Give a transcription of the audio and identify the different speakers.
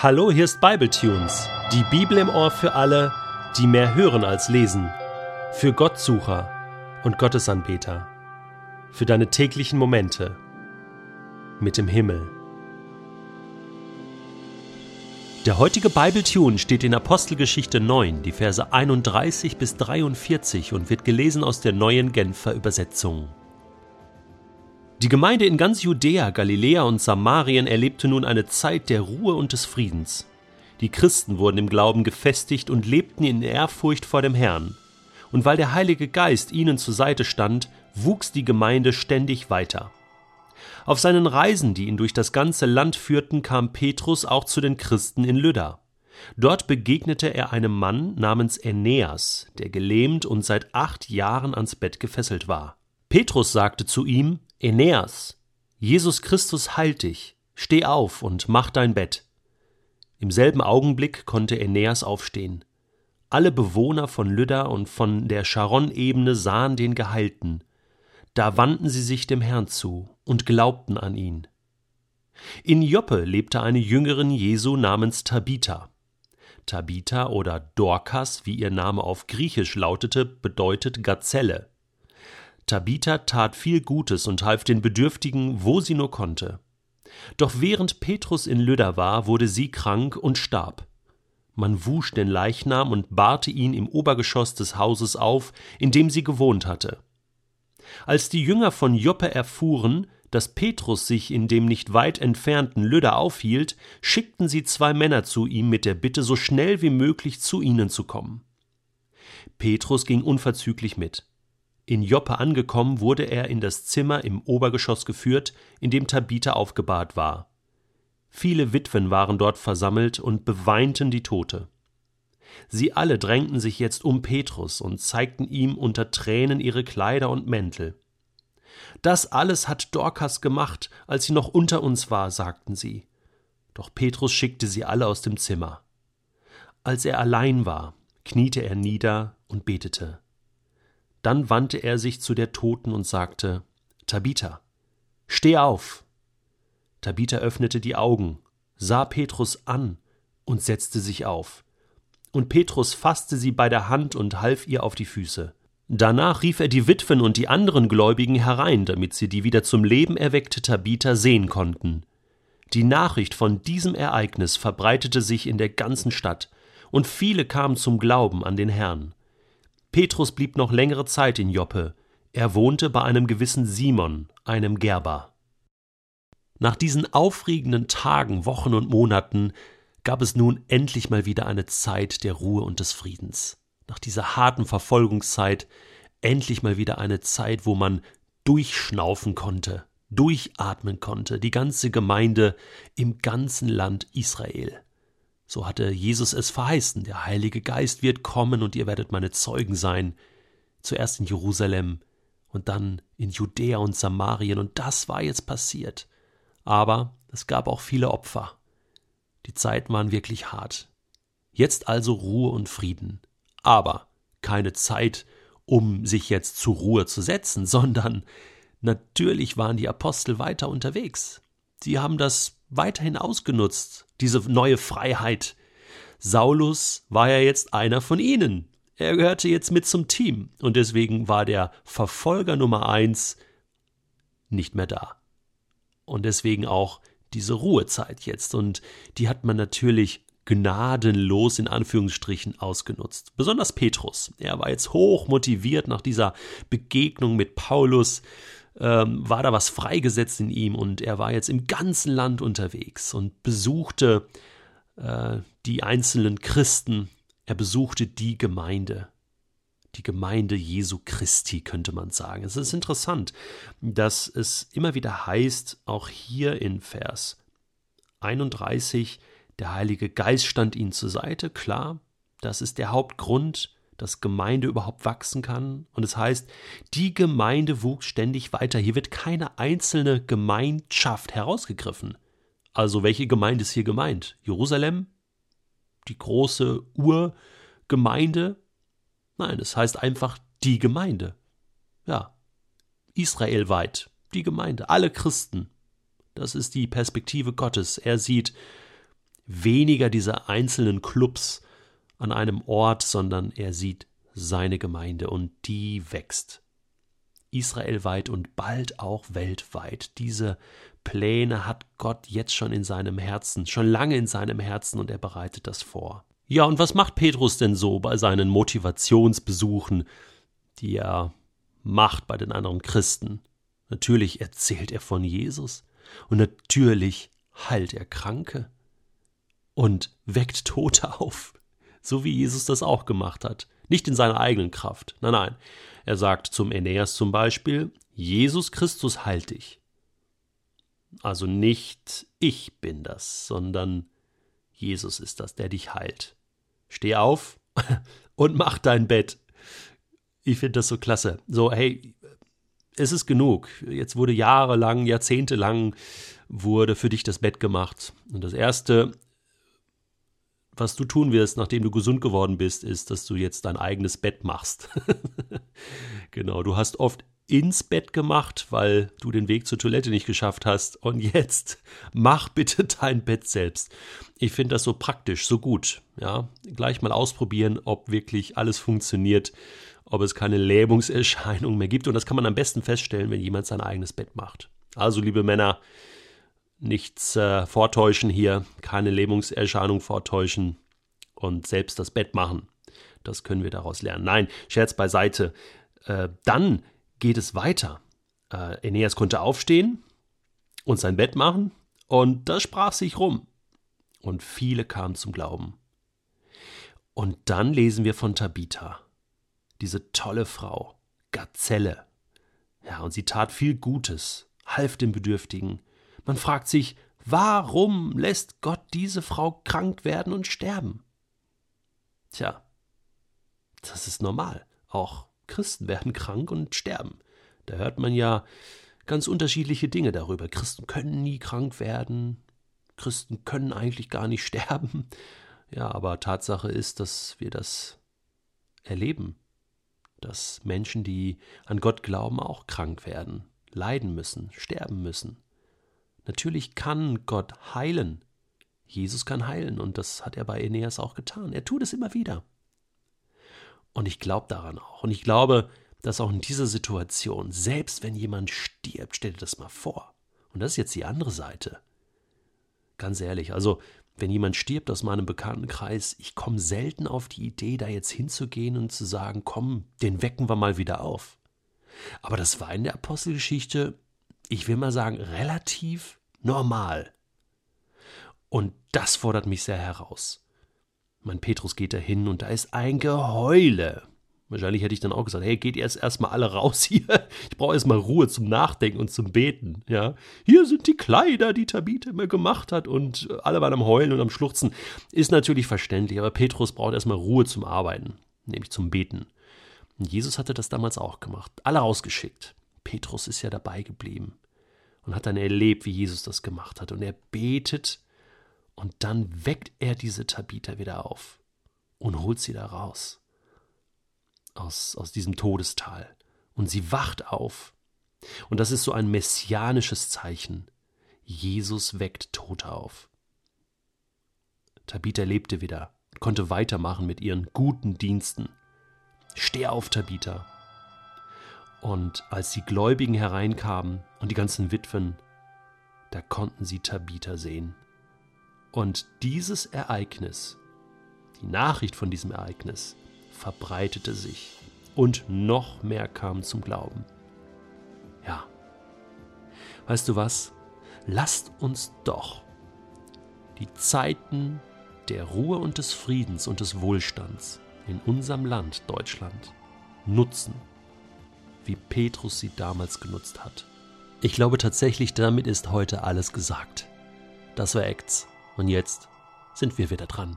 Speaker 1: Hallo, hier ist Bibletunes, die Bibel im Ohr für alle, die mehr hören als lesen, für Gottsucher und Gottesanbeter, für deine täglichen Momente mit dem Himmel. Der heutige Bibletune steht in Apostelgeschichte 9, die Verse 31 bis 43 und wird gelesen aus der neuen Genfer Übersetzung. Die Gemeinde in ganz Judäa, Galiläa und Samarien erlebte nun eine Zeit der Ruhe und des Friedens. Die Christen wurden im Glauben gefestigt und lebten in Ehrfurcht vor dem Herrn. Und weil der Heilige Geist ihnen zur Seite stand, wuchs die Gemeinde ständig weiter. Auf seinen Reisen, die ihn durch das ganze Land führten, kam Petrus auch zu den Christen in Lydda. Dort begegnete er einem Mann namens Aeneas, der gelähmt und seit acht Jahren ans Bett gefesselt war. Petrus sagte zu ihm, Aeneas, Jesus Christus heilt dich, steh auf und mach dein Bett. Im selben Augenblick konnte Aeneas aufstehen. Alle Bewohner von Lydda und von der Charon-Ebene sahen den Geheilten. Da wandten sie sich dem Herrn zu und glaubten an ihn. In Joppe lebte eine Jüngerin Jesu namens Tabitha. Tabitha oder Dorcas, wie ihr Name auf Griechisch lautete, bedeutet Gazelle. Tabitha tat viel Gutes und half den Bedürftigen, wo sie nur konnte. Doch während Petrus in Lydda war, wurde sie krank und starb. Man wusch den Leichnam und bahrte ihn im Obergeschoss des Hauses auf, in dem sie gewohnt hatte. Als die Jünger von Joppe erfuhren, dass Petrus sich in dem nicht weit entfernten Lydda aufhielt, schickten sie zwei Männer zu ihm mit der Bitte, so schnell wie möglich zu ihnen zu kommen. Petrus ging unverzüglich mit. In Joppe angekommen, wurde er in das Zimmer im Obergeschoss geführt, in dem Tabitha aufgebahrt war. Viele Witwen waren dort versammelt und beweinten die Tote. Sie alle drängten sich jetzt um Petrus und zeigten ihm unter Tränen ihre Kleider und Mäntel. Das alles hat Dorcas gemacht, als sie noch unter uns war, sagten sie. Doch Petrus schickte sie alle aus dem Zimmer. Als er allein war, kniete er nieder und betete. Dann wandte er sich zu der Toten und sagte Tabitha, steh auf. Tabitha öffnete die Augen, sah Petrus an und setzte sich auf. Und Petrus fasste sie bei der Hand und half ihr auf die Füße. Danach rief er die Witwen und die anderen Gläubigen herein, damit sie die wieder zum Leben erweckte Tabitha sehen konnten. Die Nachricht von diesem Ereignis verbreitete sich in der ganzen Stadt, und viele kamen zum Glauben an den Herrn. Petrus blieb noch längere Zeit in Joppe. Er wohnte bei einem gewissen Simon, einem Gerber. Nach diesen aufregenden Tagen, Wochen und Monaten gab es nun endlich mal wieder eine Zeit der Ruhe und des Friedens. Nach dieser harten Verfolgungszeit endlich mal wieder eine Zeit, wo man durchschnaufen konnte, durchatmen konnte, die ganze Gemeinde im ganzen Land Israel. So hatte Jesus es verheißen, der Heilige Geist wird kommen und ihr werdet meine Zeugen sein, zuerst in Jerusalem und dann in Judäa und Samarien, und das war jetzt passiert. Aber es gab auch viele Opfer. Die Zeiten waren wirklich hart. Jetzt also Ruhe und Frieden. Aber keine Zeit, um sich jetzt zur Ruhe zu setzen, sondern natürlich waren die Apostel weiter unterwegs. Sie haben das weiterhin ausgenutzt, diese neue Freiheit. Saulus war ja jetzt einer von ihnen. Er gehörte jetzt mit zum Team und deswegen war der Verfolger Nummer eins nicht mehr da. Und deswegen auch diese Ruhezeit jetzt. Und die hat man natürlich gnadenlos in Anführungsstrichen ausgenutzt. Besonders Petrus. Er war jetzt hoch motiviert nach dieser Begegnung mit Paulus ähm, war da was freigesetzt in ihm und er war jetzt im ganzen Land unterwegs und besuchte äh, die einzelnen Christen, er besuchte die Gemeinde. Die Gemeinde Jesu Christi, könnte man sagen. Es ist interessant, dass es immer wieder heißt, auch hier in Vers 31, der Heilige Geist stand ihnen zur Seite, klar, das ist der Hauptgrund, dass Gemeinde überhaupt wachsen kann. Und es heißt, die Gemeinde wuchs ständig weiter. Hier wird keine einzelne Gemeinschaft herausgegriffen. Also welche Gemeinde ist hier gemeint? Jerusalem? Die große Urgemeinde? Nein, es heißt einfach die Gemeinde. Ja, Israelweit, die Gemeinde, alle Christen. Das ist die Perspektive Gottes. Er sieht, weniger diese einzelnen Clubs an einem Ort, sondern er sieht seine Gemeinde und die wächst. Israelweit und bald auch weltweit. Diese Pläne hat Gott jetzt schon in seinem Herzen, schon lange in seinem Herzen und er bereitet das vor. Ja, und was macht Petrus denn so bei seinen Motivationsbesuchen, die er macht bei den anderen Christen? Natürlich erzählt er von Jesus und natürlich heilt er Kranke und weckt Tote auf, so wie Jesus das auch gemacht hat. Nicht in seiner eigenen Kraft. Nein, nein. Er sagt zum Aeneas zum Beispiel, Jesus Christus heilt dich. Also nicht ich bin das, sondern Jesus ist das, der dich heilt. Steh auf und mach dein Bett. Ich finde das so klasse. So, hey, es ist genug. Jetzt wurde jahrelang, jahrzehntelang wurde für dich das Bett gemacht. Und das Erste, was du tun wirst, nachdem du gesund geworden bist, ist, dass du jetzt dein eigenes Bett machst. genau, du hast oft ins Bett gemacht, weil du den Weg zur Toilette nicht geschafft hast. Und jetzt mach bitte dein Bett selbst. Ich finde das so praktisch, so gut. Ja, gleich mal ausprobieren, ob wirklich alles funktioniert, ob es keine Lähmungserscheinung mehr gibt. Und das kann man am besten feststellen, wenn jemand sein eigenes Bett macht. Also, liebe Männer, nichts äh, vortäuschen hier, keine Lähmungserscheinung vortäuschen und selbst das Bett machen. Das können wir daraus lernen. Nein, Scherz beiseite. Äh, dann geht es weiter. Äh, Aeneas konnte aufstehen und sein Bett machen, und das sprach sich rum. Und viele kamen zum Glauben. Und dann lesen wir von Tabitha, diese tolle Frau, Gazelle. Ja, und sie tat viel Gutes, half den Bedürftigen. Man fragt sich, warum lässt Gott diese Frau krank werden und sterben? Tja, das ist normal. Auch Christen werden krank und sterben. Da hört man ja ganz unterschiedliche Dinge darüber. Christen können nie krank werden. Christen können eigentlich gar nicht sterben. Ja, aber Tatsache ist, dass wir das erleben. Dass Menschen, die an Gott glauben, auch krank werden, leiden müssen, sterben müssen. Natürlich kann Gott heilen. Jesus kann heilen und das hat er bei Aeneas auch getan. Er tut es immer wieder. Und ich glaube daran auch. Und ich glaube, dass auch in dieser Situation, selbst wenn jemand stirbt, stell dir das mal vor. Und das ist jetzt die andere Seite. Ganz ehrlich, also wenn jemand stirbt aus meinem Bekanntenkreis, ich komme selten auf die Idee, da jetzt hinzugehen und zu sagen, komm, den wecken wir mal wieder auf. Aber das war in der Apostelgeschichte, ich will mal sagen, relativ normal. Und das fordert mich sehr heraus. Mein Petrus geht da hin und da ist ein Geheule. Wahrscheinlich hätte ich dann auch gesagt, hey, geht jetzt erstmal alle raus hier. Ich brauche erstmal Ruhe zum Nachdenken und zum Beten. Ja, hier sind die Kleider, die Tabitha immer gemacht hat und alle waren am Heulen und am Schluchzen. Ist natürlich verständlich, aber Petrus braucht erstmal Ruhe zum Arbeiten, nämlich zum Beten. Und Jesus hatte das damals auch gemacht. Alle rausgeschickt. Petrus ist ja dabei geblieben und hat dann erlebt, wie Jesus das gemacht hat. Und er betet und dann weckt er diese Tabitha wieder auf und holt sie da raus. Aus, aus diesem Todestal. Und sie wacht auf. Und das ist so ein messianisches Zeichen. Jesus weckt Tote auf. Tabitha lebte wieder, konnte weitermachen mit ihren guten Diensten. Steh auf, Tabitha. Und als die Gläubigen hereinkamen und die ganzen Witwen, da konnten sie Tabitha sehen. Und dieses Ereignis, die Nachricht von diesem Ereignis, verbreitete sich und noch mehr kamen zum Glauben. Ja, weißt du was? Lasst uns doch die Zeiten der Ruhe und des Friedens und des Wohlstands in unserem Land Deutschland nutzen, wie Petrus sie damals genutzt hat. Ich glaube tatsächlich, damit ist heute alles gesagt. Das war Acts. Und jetzt sind wir wieder dran.